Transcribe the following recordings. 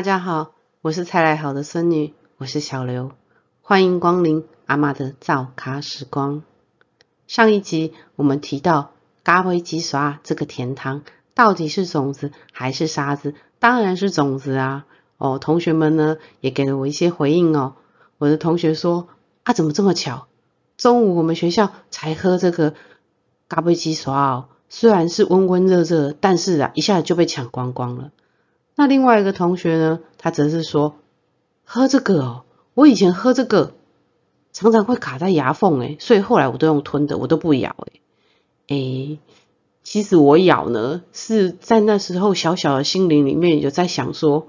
大家好，我是蔡来好的孙女，我是小刘，欢迎光临阿妈的造咖时光。上一集我们提到咖啡鸡刷这个甜汤到底是种子还是沙子？当然是种子啊！哦，同学们呢也给了我一些回应哦。我的同学说啊，怎么这么巧？中午我们学校才喝这个咖啡鸡刷哦，虽然是温温热热，但是啊一下子就被抢光光了。那另外一个同学呢，他则是说喝这个哦，我以前喝这个常常会卡在牙缝诶，所以后来我都用吞的，我都不咬诶。诶，其实我咬呢是在那时候小小的心灵里面有在想说。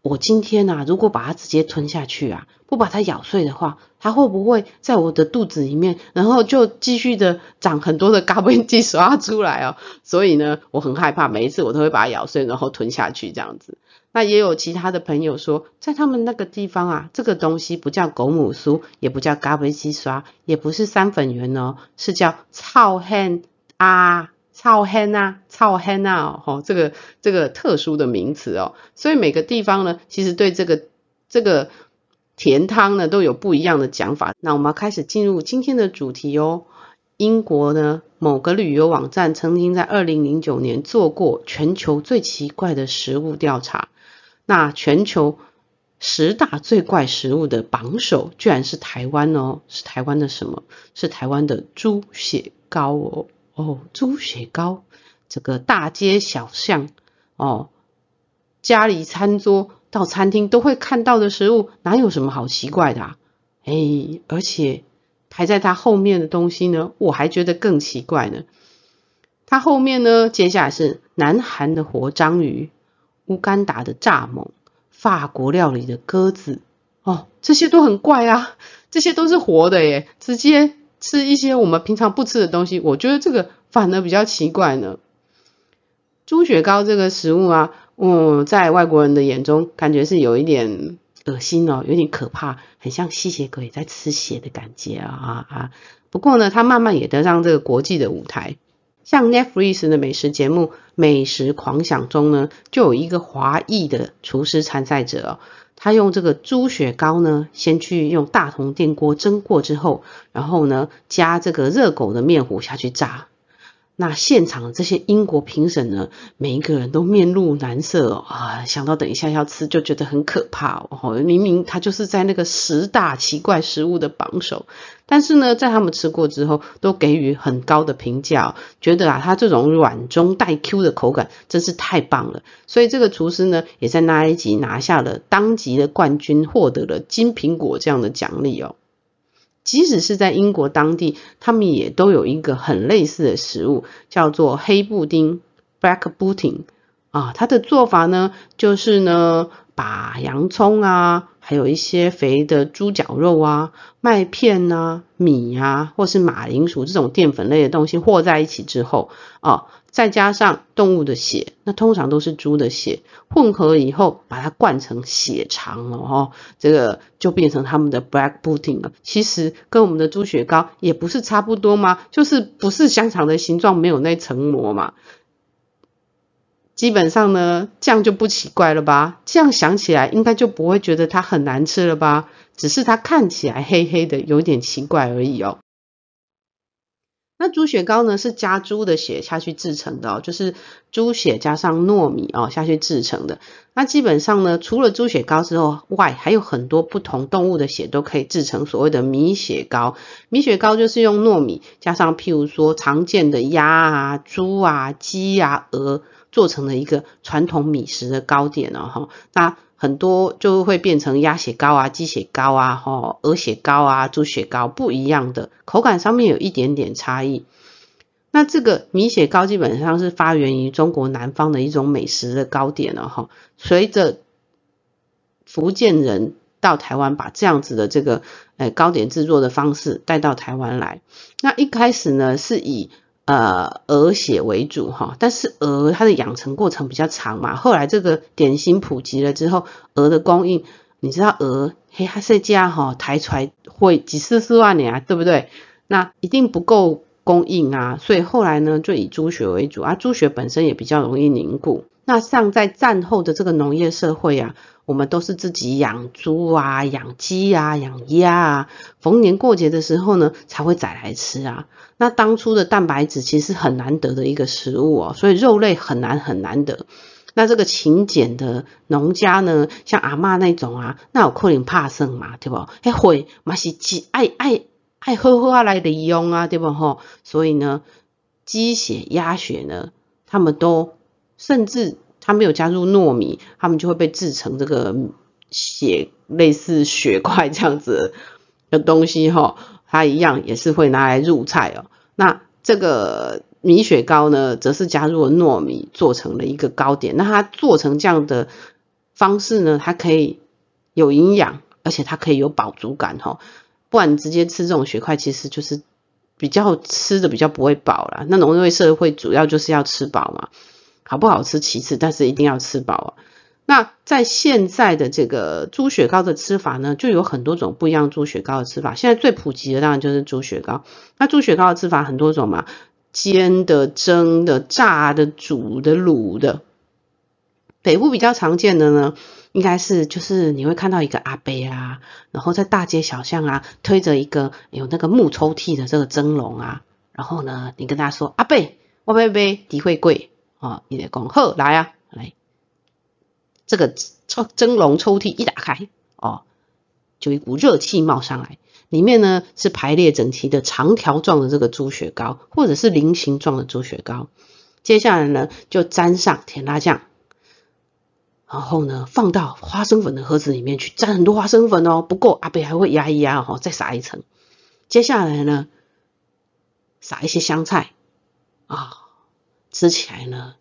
我今天呐，如果把它直接吞下去啊，不把它咬碎的话，它会不会在我的肚子里面，然后就继续的长很多的咖啡机刷出来哦？所以呢，我很害怕，每一次我都会把它咬碎，然后吞下去这样子。那也有其他的朋友说，在他们那个地方啊，这个东西不叫狗母酥，也不叫咖啡机刷，也不是三粉圆哦，是叫操憨啊。操黑呐，操黑呐，哦，这个这个特殊的名词哦，所以每个地方呢，其实对这个这个甜汤呢都有不一样的讲法。那我们要开始进入今天的主题哦。英国呢某个旅游网站曾经在二零零九年做过全球最奇怪的食物调查，那全球十大最怪食物的榜首居然是台湾哦，是台湾的什么？是台湾的猪血糕哦。哦，猪血糕，这个大街小巷哦，家里餐桌到餐厅都会看到的食物，哪有什么好奇怪的啊？哎，而且排在它后面的东西呢，我还觉得更奇怪呢。它后面呢，接下来是南韩的活章鱼、乌干达的蚱蜢、法国料理的鸽子，哦，这些都很怪啊，这些都是活的耶，直接。吃一些我们平常不吃的东西，我觉得这个反而比较奇怪呢。猪血糕这个食物啊，嗯，在外国人的眼中，感觉是有一点恶心哦，有点可怕，很像吸血鬼在吃血的感觉啊啊！不过呢，他慢慢也得上这个国际的舞台，像 Netflix 的美食节目《美食狂想》中呢，就有一个华裔的厨师参赛者。他用这个猪血糕呢，先去用大铜电锅蒸过之后，然后呢加这个热狗的面糊下去炸。那现场这些英国评审呢，每一个人都面露难色啊，想到等一下要吃就觉得很可怕哦。明明他就是在那个十大奇怪食物的榜首，但是呢，在他们吃过之后，都给予很高的评价，觉得啊，它这种软中带 Q 的口感真是太棒了。所以这个厨师呢，也在那一集拿下了当集的冠军，获得了金苹果这样的奖励哦。即使是在英国当地，他们也都有一个很类似的食物，叫做黑布丁 （black pudding） 啊。它的做法呢，就是呢，把洋葱啊，还有一些肥的猪脚肉啊、麦片啊、米啊，或是马铃薯这种淀粉类的东西和在一起之后啊。再加上动物的血，那通常都是猪的血，混合以后把它灌成血肠了哦，这个就变成他们的 black pudding 了。其实跟我们的猪血糕也不是差不多吗？就是不是香肠的形状，没有那层膜嘛。基本上呢，这样就不奇怪了吧？这样想起来应该就不会觉得它很难吃了吧？只是它看起来黑黑的，有点奇怪而已哦。那猪血糕呢，是加猪的血下去制成的哦，就是猪血加上糯米哦下去制成的。那基本上呢，除了猪血糕之后外，还有很多不同动物的血都可以制成所谓的米血糕。米血糕就是用糯米加上譬如说常见的鸭啊、猪啊、鸡啊、鹅做成的一个传统米食的糕点哦哈。那很多就会变成鸭血糕啊、鸡血糕啊、哈鹅血糕啊、猪血糕不一样的口感上面有一点点差异。那这个米血糕基本上是发源于中国南方的一种美食的糕点了哈。随着福建人到台湾，把这样子的这个诶糕点制作的方式带到台湾来。那一开始呢是以呃，鹅血为主哈，但是鹅它的养成过程比较长嘛，后来这个点心普及了之后，鹅的供应，你知道鹅黑哈色家哈抬出来会几十四万年啊，对不对？那一定不够供应啊，所以后来呢就以猪血为主啊，猪血本身也比较容易凝固。那像在战后的这个农业社会啊，我们都是自己养猪啊、养鸡啊、养鸭啊，逢年过节的时候呢才会宰来吃啊。那当初的蛋白质其实很难得的一个食物哦，所以肉类很难很难得。那这个勤俭的农家呢，像阿嬷那种啊，那有可能怕生嘛，对不？还会嘛是鸡爱爱爱喝喝来利用啊，对不吼？所以呢，鸡血、鸭血呢，他们都甚至。它没有加入糯米，它们就会被制成这个血类似血块这样子的东西哈，它一样也是会拿来入菜哦。那这个米雪糕呢，则是加入了糯米做成了一个糕点。那它做成这样的方式呢，它可以有营养，而且它可以有饱足感哈。不然直接吃这种血块，其实就是比较吃的比较不会饱啦。那农业社会主要就是要吃饱嘛。好不好吃其次，但是一定要吃饱啊。那在现在的这个猪血糕的吃法呢，就有很多种不一样猪血糕的吃法。现在最普及的当然就是猪血糕。那猪血糕的吃法很多种嘛，煎的、蒸的、炸的、煮的、卤的。北部比较常见的呢，应该是就是你会看到一个阿伯啊，然后在大街小巷啊，推着一个有那个木抽屉的这个蒸笼啊，然后呢，你跟他说阿伯，我贝贝底会贵。哦，你得讲好来啊，来，这个抽蒸笼抽屉一打开，哦，就一股热气冒上来，里面呢是排列整齐的长条状的这个猪血糕，或者是菱形状的猪血糕。接下来呢，就沾上甜辣酱，然后呢放到花生粉的盒子里面去，沾很多花生粉哦，不够阿贝还会压一压哦，再撒一层。接下来呢，撒一些香菜啊。吃起来呢，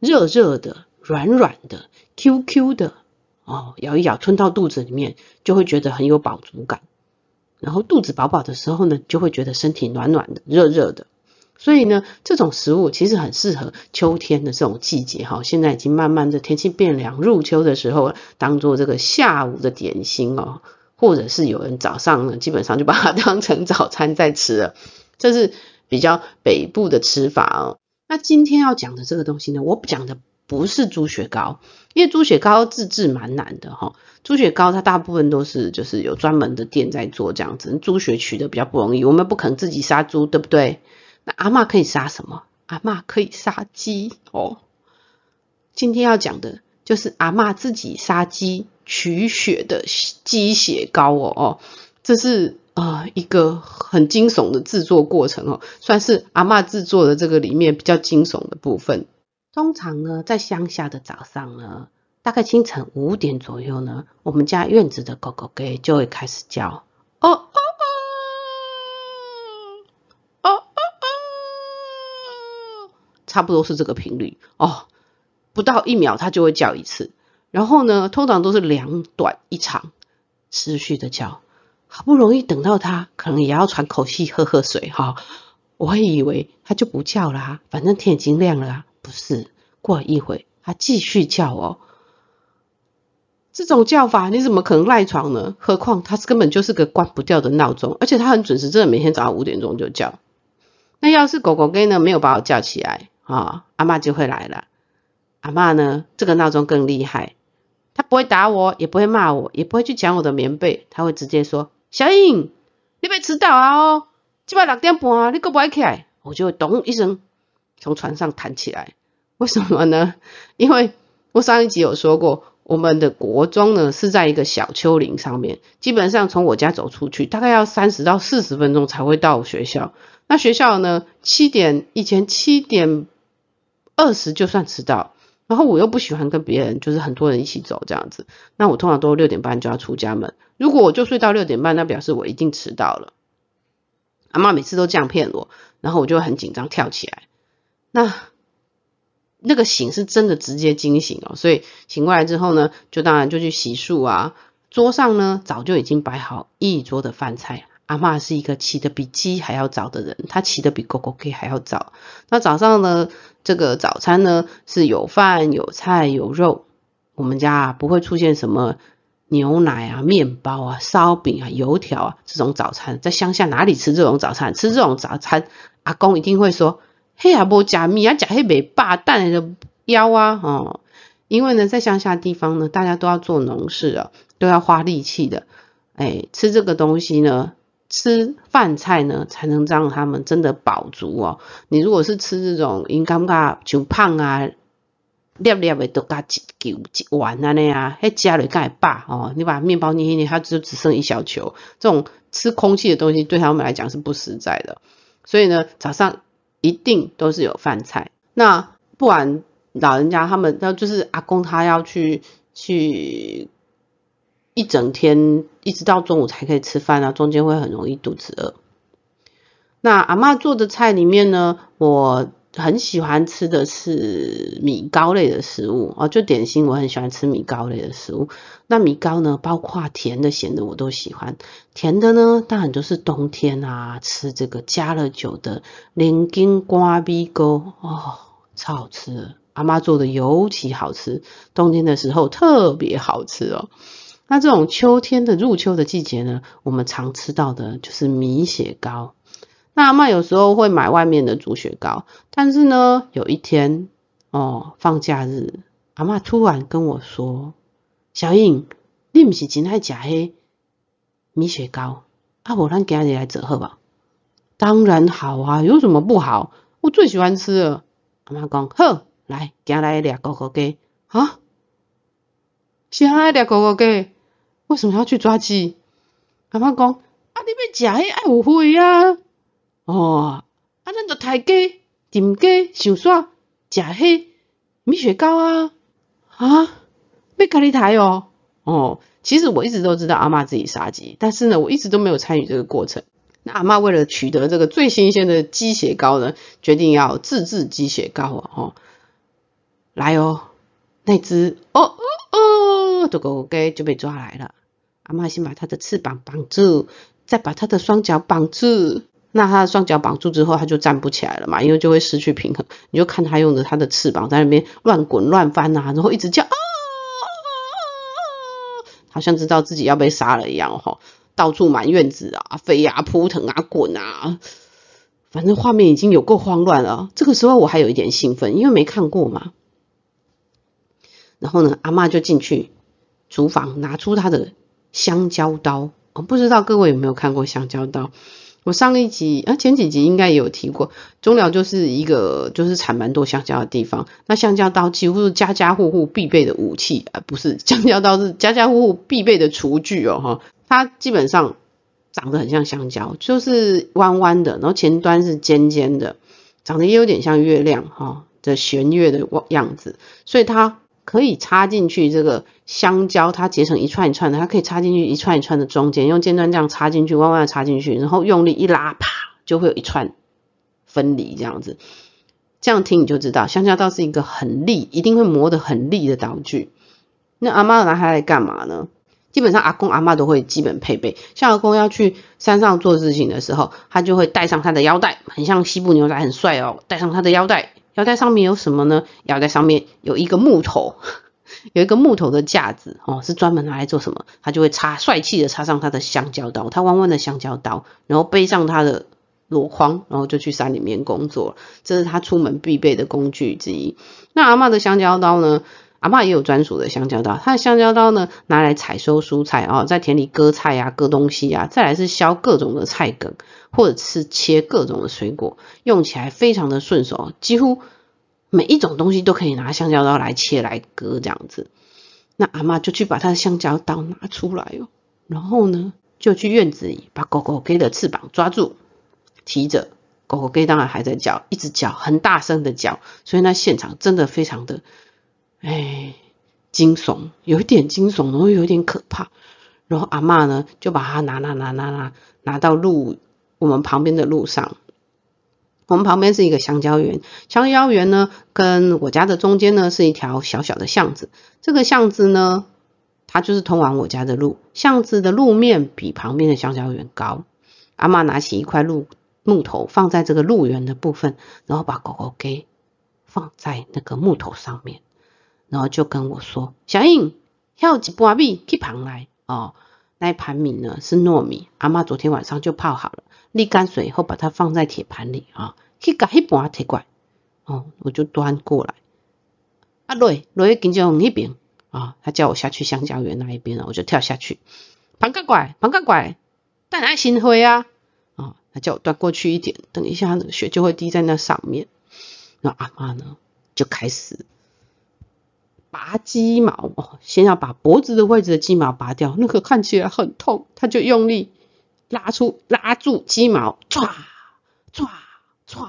热热的、软软的、Q Q 的哦，咬一咬吞到肚子里面，就会觉得很有饱足感。然后肚子饱饱的时候呢，就会觉得身体暖暖的、热热的。所以呢，这种食物其实很适合秋天的这种季节哈。现在已经慢慢的天气变凉，入秋的时候，当做这个下午的点心哦，或者是有人早上呢，基本上就把它当成早餐在吃了。这是比较北部的吃法哦。那今天要讲的这个东西呢，我讲的不是猪血糕，因为猪血糕自制蛮难的哈。猪血糕它大部分都是就是有专门的店在做这样子，猪血取的比较不容易，我们不可能自己杀猪，对不对？那阿妈可以杀什么？阿妈可以杀鸡哦。今天要讲的就是阿妈自己杀鸡取血的鸡血糕哦哦，这是。啊，一个很惊悚的制作过程哦，算是阿妈制作的这个里面比较惊悚的部分。通常呢，在乡下的早上呢，大概清晨五点左右呢，我们家院子的狗狗给就会开始叫，哦哦哦，哦哦哦，差不多是这个频率哦，不到一秒它就会叫一次，然后呢，通常都是两短一长，持续的叫。好不容易等到它，可能也要喘口气、喝喝水哈。我会以为它就不叫啦，反正天已经亮了。不是，过一会它继续叫哦。这种叫法你怎么可能赖床呢？何况它根本就是个关不掉的闹钟，而且它很准时，真的每天早上五点钟就叫。那要是狗狗给呢没有把我叫起来啊，阿妈就会来了。阿妈呢，这个闹钟更厉害，它不会打我，也不会骂我，也不会去抢我的棉被，它会直接说。小颖，你别迟到啊！哦，今晚六点半，你可不爱起来？我就会咚一声从床上弹起来。为什么呢？因为我上一集有说过，我们的国中呢是在一个小丘陵上面，基本上从我家走出去，大概要三十到四十分钟才会到学校。那学校呢，七点以前七点二十就算迟到。然后我又不喜欢跟别人，就是很多人一起走这样子。那我通常都六点半就要出家门。如果我就睡到六点半，那表示我一定迟到了。阿妈每次都这样骗我，然后我就很紧张，跳起来。那那个醒是真的直接惊醒哦。所以醒过来之后呢，就当然就去洗漱啊。桌上呢早就已经摆好一桌的饭菜。阿妈是一个起得比鸡还要早的人，她起得比狗狗 K 还要早。那早上呢？这个早餐呢是有饭有菜有肉，我们家不会出现什么牛奶啊、面包啊、烧饼啊、油条啊这种早餐。在乡下哪里吃这种早餐？吃这种早餐，阿公一定会说：嘿呀，无假米啊，假黑白霸蛋的腰啊！哦，因为呢，在乡下地方呢，大家都要做农事啊，都要花力气的。哎，吃这个东西呢，吃饭菜呢，才能让他们真的饱足哦。你如果是吃这种，应该噶就胖啊，粒粒的都加一球一碗啊那样，还加了盖饱哦。你把面包捏一捏，它就只剩一小球。这种吃空气的东西，对他们来讲是不实在的。所以呢，早上一定都是有饭菜。那不管老人家他们，那就是阿公他要去去一整天，一直到中午才可以吃饭啊，中间会很容易肚子饿。那阿妈做的菜里面呢，我很喜欢吃的是米糕类的食物哦，就点心我很喜欢吃米糕类的食物。那米糕呢，包括甜的、咸的我都喜欢。甜的呢，当然就是冬天啊，吃这个加了酒的莲根瓜米糕哦。超好吃，阿妈做的尤其好吃，冬天的时候特别好吃哦。那这种秋天的入秋的季节呢，我们常吃到的就是米雪糕。那阿妈有时候会买外面的煮雪糕，但是呢，有一天哦，放假日，阿妈突然跟我说：“小英，你不是真爱吃黑米雪糕？啊，我让今日来做好吧？”当然好啊，有什么不好？我最喜欢吃了。阿妈讲好，来，行来掠狗狗鸡啊！先来掠狗狗鸡，为什么要去抓鸡？阿妈讲啊，你要食迄爱有血啊！哦，啊，咱就抬鸡、炖鸡、上煞食迄米雪糕啊！啊，要甲你抬哦！哦，其实我一直都知道阿妈自己杀鸡，但是呢，我一直都没有参与这个过程。那阿妈为了取得这个最新鲜的鸡血糕呢，决定要自制鸡血糕啊！哦，来哦，那只哦哦的狗狗给就被抓来了。阿妈先把它的翅膀绑住，再把它的双脚绑住。那它的双脚绑住之后，它就站不起来了嘛，因为就会失去平衡。你就看它用着它的翅膀在那边乱滚乱翻啊，然后一直叫啊，好像知道自己要被杀了一样哈。到处满院子啊，飞啊，扑腾啊，滚啊，反正画面已经有够慌乱了。这个时候我还有一点兴奋，因为没看过嘛。然后呢，阿妈就进去厨房，拿出他的香蕉刀。我不知道各位有没有看过香蕉刀？我上一集啊，前几集应该也有提过。中寮就是一个就是产蛮多香蕉的地方，那香蕉刀几乎是家家户户必备的武器啊，不是 香蕉刀是家家户户必备的厨具哦，哈。它基本上长得很像香蕉，就是弯弯的，然后前端是尖尖的，长得也有点像月亮哈的弦月的样子，所以它可以插进去这个香蕉，它结成一串一串的，它可以插进去一串一串的中间，用尖端这样插进去，弯弯的插进去，然后用力一拉，啪，就会有一串分离这样子。这样听你就知道，香蕉刀是一个很利，一定会磨得很利的刀具。那阿妈拿它来干嘛呢？基本上阿公阿妈都会基本配备，像阿公要去山上做事情的时候，他就会带上他的腰带，很像西部牛仔，很帅哦。带上他的腰带，腰带上面有什么呢？腰带上面有一个木头，有一个木头的架子哦，是专门拿来做什么？他就会插帅气的插上他的香蕉刀，他弯弯的香蕉刀，然后背上他的箩筐，然后就去山里面工作。这是他出门必备的工具之一。那阿妈的香蕉刀呢？阿妈也有专属的香蕉刀，她的香蕉刀呢，拿来采收蔬菜哦，在田里割菜呀、割东西呀，再来是削各种的菜梗，或者是切各种的水果，用起来非常的顺手，几乎每一种东西都可以拿香蕉刀来切来割这样子。那阿妈就去把她的香蕉刀拿出来哦，然后呢，就去院子里把狗狗给的翅膀抓住，提着狗狗给当然还在叫，一直叫，很大声的叫，所以那现场真的非常的。哎，惊悚，有一点惊悚，然后有点可怕。然后阿妈呢，就把它拿拿拿拿拿拿到路我们旁边的路上。我们旁边是一个香蕉园，香蕉园呢跟我家的中间呢是一条小小的巷子。这个巷子呢，它就是通往我家的路。巷子的路面比旁边的香蕉园高。阿妈拿起一块路木头放在这个路缘的部分，然后把狗狗给放在那个木头上面。然后就跟我说：“小英，要几盘米去旁来哦。那一盘米呢是糯米，阿妈昨天晚上就泡好了，沥干水以后把它放在铁盘里啊。去把一盘铁过来哦，我就端过来。啊，落落去金蕉园那边啊，他叫我下去香蕉园那一边啊，我就跳下去。旁个拐，旁个拐，带爱心灰啊，啊，他叫我端过去一点，等一下雪就会滴在那上面。那阿妈呢，就开始拔鸡毛哦，先要把脖子的位置的鸡毛拔掉，那个看起来很痛，他就用力拉出拉住鸡毛，唰唰唰，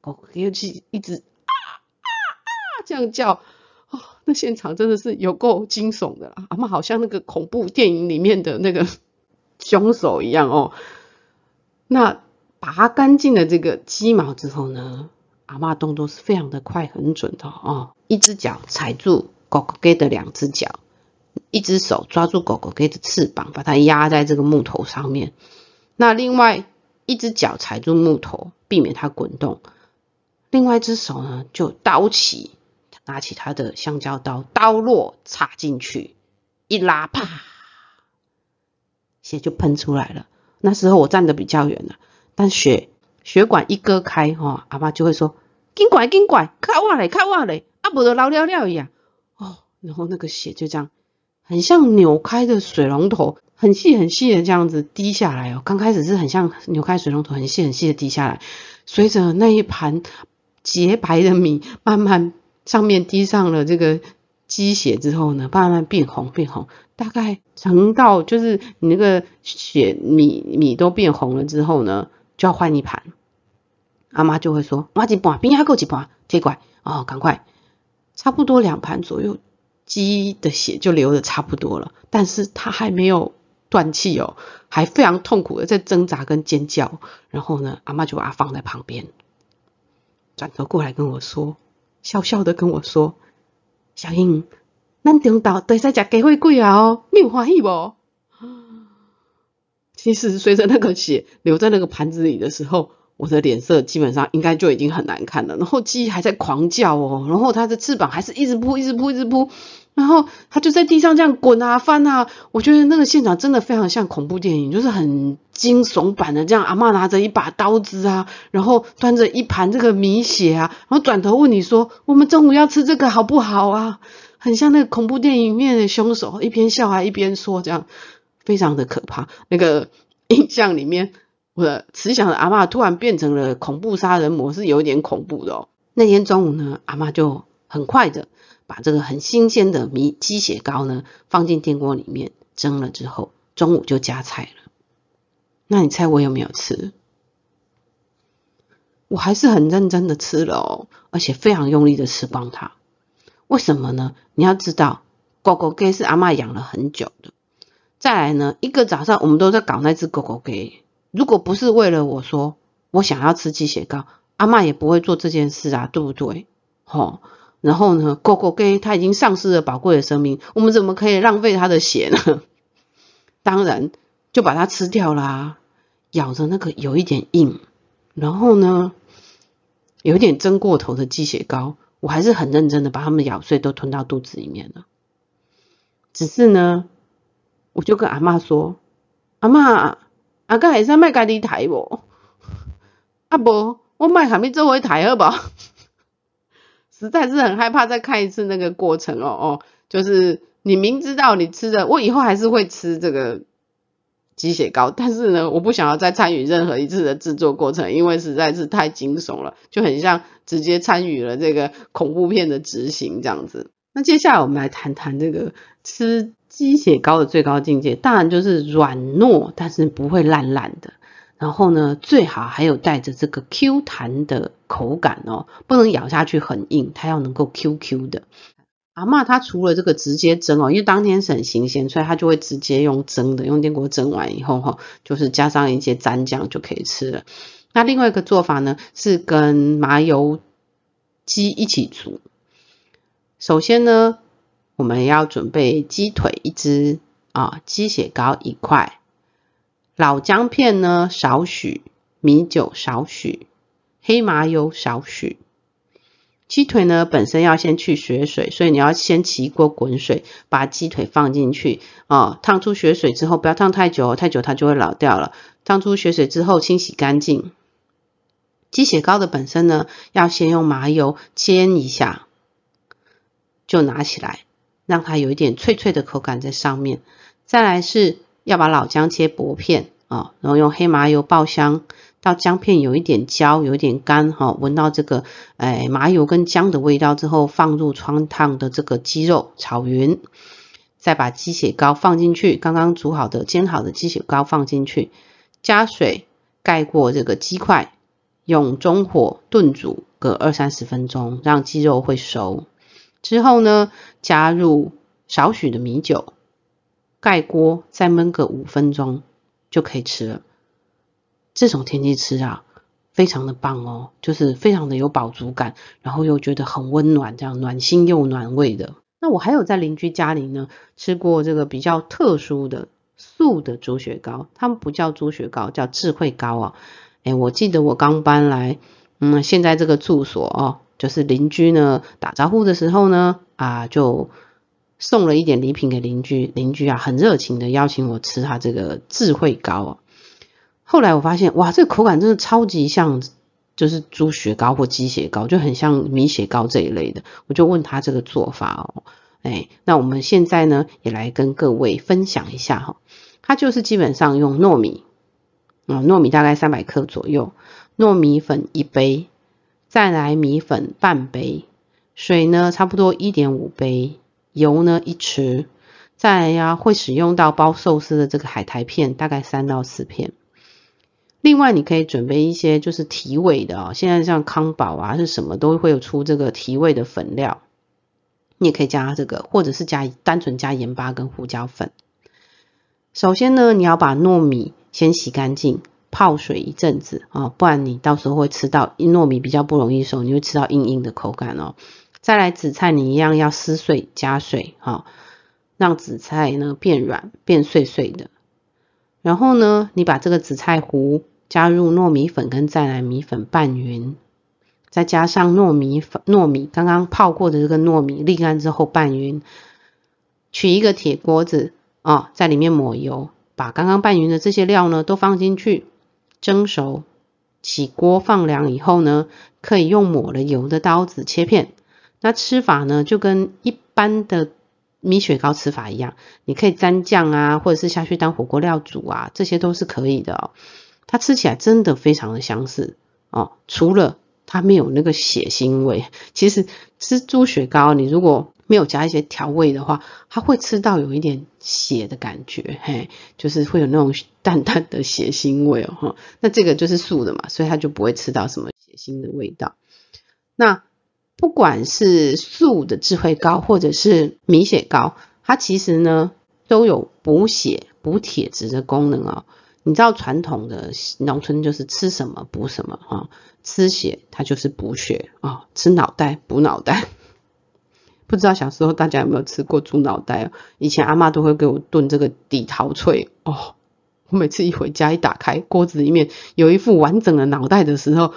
狗狗就去一直啊啊啊这样叫，哦，那现场真的是有够惊悚的啦，阿妈好像那个恐怖电影里面的那个凶手一样哦。那拔干净了这个鸡毛之后呢？阿妈动作是非常的快，很准的哦。一只脚踩住狗狗给的两只脚，一只手抓住狗狗给的翅膀，把它压在这个木头上面。那另外一只脚踩住木头，避免它滚动。另外一只手呢，就刀起，拿起他的香蕉刀，刀落插进去，一拉，啪，血就喷出来了。那时候我站的比较远了，但血。血管一割开，哈，阿妈就会说：“紧拐，紧拐，看我嘞，看我嘞，啊，不都老了了一样。”哦，然后那个血就这样，很像扭开的水龙头，很细很细的这样子滴下来哦。刚开始是很像扭开水龙头，很细很细的滴下来。随着那一盘洁白的米慢慢上面滴上了这个鸡血之后呢，慢慢变红变红，大概盛到就是你那个血米米都变红了之后呢。就要换一盘，阿妈就会说：“挖几盘，边还够几盘，铁拐哦，赶快，差不多两盘左右，鸡的血就流的差不多了，但是它还没有断气哦，还非常痛苦的在挣扎跟尖叫。然后呢，阿妈就把它放在旁边，转头过来跟我说，笑笑的跟我说：小英，咱中岛对使食鸡会贵啊哦，你有欢喜不？”其实随着那个血流在那个盘子里的时候，我的脸色基本上应该就已经很难看了。然后鸡还在狂叫哦，然后它的翅膀还是一直扑，一直扑，一直扑，然后它就在地上这样滚啊翻啊。我觉得那个现场真的非常像恐怖电影，就是很惊悚版的。这样阿妈拿着一把刀子啊，然后端着一盘这个米血啊，然后转头问你说：“我们中午要吃这个好不好啊？”很像那个恐怖电影里面的凶手，一边笑还一边说这样。非常的可怕，那个 印象里面，我的慈祥的阿妈突然变成了恐怖杀人魔，是有点恐怖的哦。那天中午呢，阿妈就很快的把这个很新鲜的米鸡血糕呢放进电锅里面蒸了之后，中午就加菜了。那你猜我有没有吃？我还是很认真的吃了哦，而且非常用力的吃光它。为什么呢？你要知道，狗狗给是阿妈养了很久的。再来呢，一个早上我们都在搞那只狗狗给，如果不是为了我说我想要吃鸡血糕，阿妈也不会做这件事啊，对不对？吼，然后呢，狗狗给它已经丧失了宝贵的生命，我们怎么可以浪费它的血呢？当然就把它吃掉啦，咬着那个有一点硬，然后呢，有点蒸过头的鸡血糕，我还是很认真的把它们咬碎，都吞到肚子里面了。只是呢。我就跟阿妈说：“阿妈，阿哥还是卖家己抬不？啊不，我卖还没做回抬好不？实在是很害怕再看一次那个过程哦哦，就是你明知道你吃的，我以后还是会吃这个鸡血糕，但是呢，我不想要再参与任何一次的制作过程，因为实在是太惊悚了，就很像直接参与了这个恐怖片的执行这样子。那接下来我们来谈谈这个吃。”鸡血糕的最高境界，当然就是软糯，但是不会烂烂的。然后呢，最好还有带着这个 Q 弹的口感哦，不能咬下去很硬，它要能够 Q Q 的。阿妈她除了这个直接蒸哦，因为当天是很新鲜，所以她就会直接用蒸的，用电锅蒸完以后哈，就是加上一些蘸酱就可以吃了。那另外一个做法呢，是跟麻油鸡一起煮。首先呢。我们要准备鸡腿一只啊，鸡血糕一块，老姜片呢少许，米酒少许，黑麻油少许。鸡腿呢本身要先去血水，所以你要先起一锅滚水，把鸡腿放进去啊，烫出血水之后，不要烫太久，太久它就会老掉了。烫出血水之后，清洗干净。鸡血糕的本身呢，要先用麻油煎一下。就拿起来，让它有一点脆脆的口感在上面。再来是要把老姜切薄片啊，然后用黑麻油爆香，到姜片有一点焦，有一点干哈，闻到这个哎麻油跟姜的味道之后，放入穿烫的这个鸡肉炒匀，再把鸡血糕放进去，刚刚煮好的煎好的鸡血糕放进去，加水盖过这个鸡块，用中火炖煮个二三十分钟，让鸡肉会熟。之后呢，加入少许的米酒。盖锅再焖个五分钟就可以吃了。这种天气吃啊，非常的棒哦，就是非常的有饱足感，然后又觉得很温暖，这样暖心又暖胃的。那我还有在邻居家里呢吃过这个比较特殊的素的猪血糕，他们不叫猪血糕，叫智慧糕啊。哎，我记得我刚搬来，嗯，现在这个住所哦，就是邻居呢打招呼的时候呢，啊就。送了一点礼品给邻居，邻居啊很热情的邀请我吃他这个智慧糕哦。后来我发现，哇，这个口感真的超级像，就是猪血糕或鸡血糕，就很像米血糕这一类的。我就问他这个做法哦，哎，那我们现在呢也来跟各位分享一下哈。它就是基本上用糯米，啊，糯米大概三百克左右，糯米粉一杯，再来米粉半杯，水呢差不多一点五杯。油呢一匙，再来呀会使用到包寿司的这个海苔片，大概三到四片。另外你可以准备一些就是提味的哦，现在像康宝啊是什么都会有出这个提味的粉料，你也可以加这个，或者是加单纯加盐巴跟胡椒粉。首先呢，你要把糯米先洗干净，泡水一阵子啊，不然你到时候会吃到糯米比较不容易熟，你会吃到硬硬的口感哦。再来紫菜，你一样要撕碎加水，哈，让紫菜呢变软变碎碎的。然后呢，你把这个紫菜糊加入糯米粉跟再来米粉拌匀，再加上糯米粉糯米刚刚泡过的这个糯米沥干之后拌匀。取一个铁锅子啊，在里面抹油，把刚刚拌匀的这些料呢都放进去蒸熟。起锅放凉以后呢，可以用抹了油的刀子切片。那吃法呢，就跟一般的米雪糕吃法一样，你可以沾酱啊，或者是下去当火锅料煮啊，这些都是可以的哦。它吃起来真的非常的相似哦，除了它没有那个血腥味。其实吃猪血糕，你如果没有加一些调味的话，它会吃到有一点血的感觉，嘿，就是会有那种淡淡的血腥味哦。哈，那这个就是素的嘛，所以它就不会吃到什么血腥的味道。那不管是素的智慧膏或者是米血糕，它其实呢都有补血、补铁质的功能哦。你知道传统的农村就是吃什么补什么啊？吃血它就是补血啊，吃脑袋补脑袋。不知道小时候大家有没有吃过猪脑袋？以前阿妈都会给我炖这个底陶脆哦。我每次一回家一打开锅子里面有一副完整的脑袋的时候。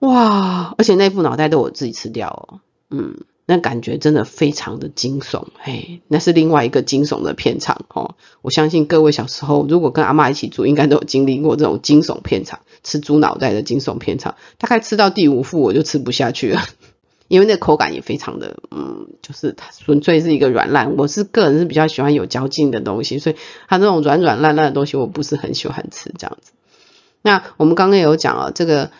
哇！而且那副脑袋都我自己吃掉哦，嗯，那感觉真的非常的惊悚，嘿，那是另外一个惊悚的片场哦。我相信各位小时候如果跟阿妈一起住，应该都有经历过这种惊悚片场，吃猪脑袋的惊悚片场。大概吃到第五副我就吃不下去了，因为那口感也非常的，嗯，就是它纯粹是一个软烂。我是个人是比较喜欢有嚼劲的东西，所以它这种软软烂烂的东西我不是很喜欢吃这样子。那我们刚刚有讲啊，这个。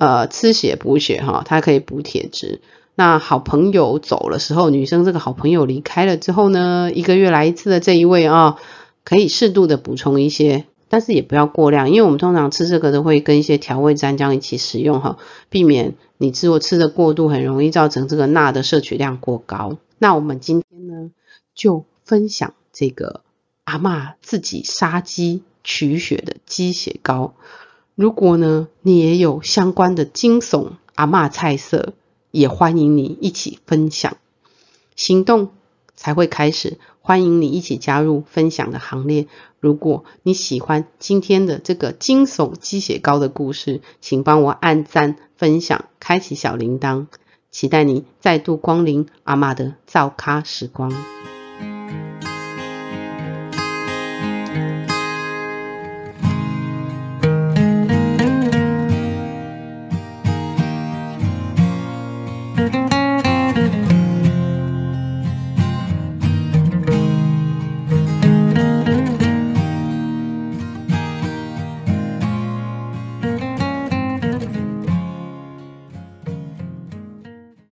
呃，吃血补血哈，它可以补铁质。那好朋友走了时候，女生这个好朋友离开了之后呢，一个月来一次的这一位啊，可以适度的补充一些，但是也不要过量，因为我们通常吃这个都会跟一些调味蘸酱一起使用哈，避免你吃我吃的过度，很容易造成这个钠的摄取量过高。那我们今天呢，就分享这个阿妈自己杀鸡取血的鸡血糕。如果呢，你也有相关的惊悚阿嬷菜色，也欢迎你一起分享。行动才会开始，欢迎你一起加入分享的行列。如果你喜欢今天的这个惊悚鸡血糕的故事，请帮我按赞、分享、开启小铃铛，期待你再度光临阿妈的造咖时光。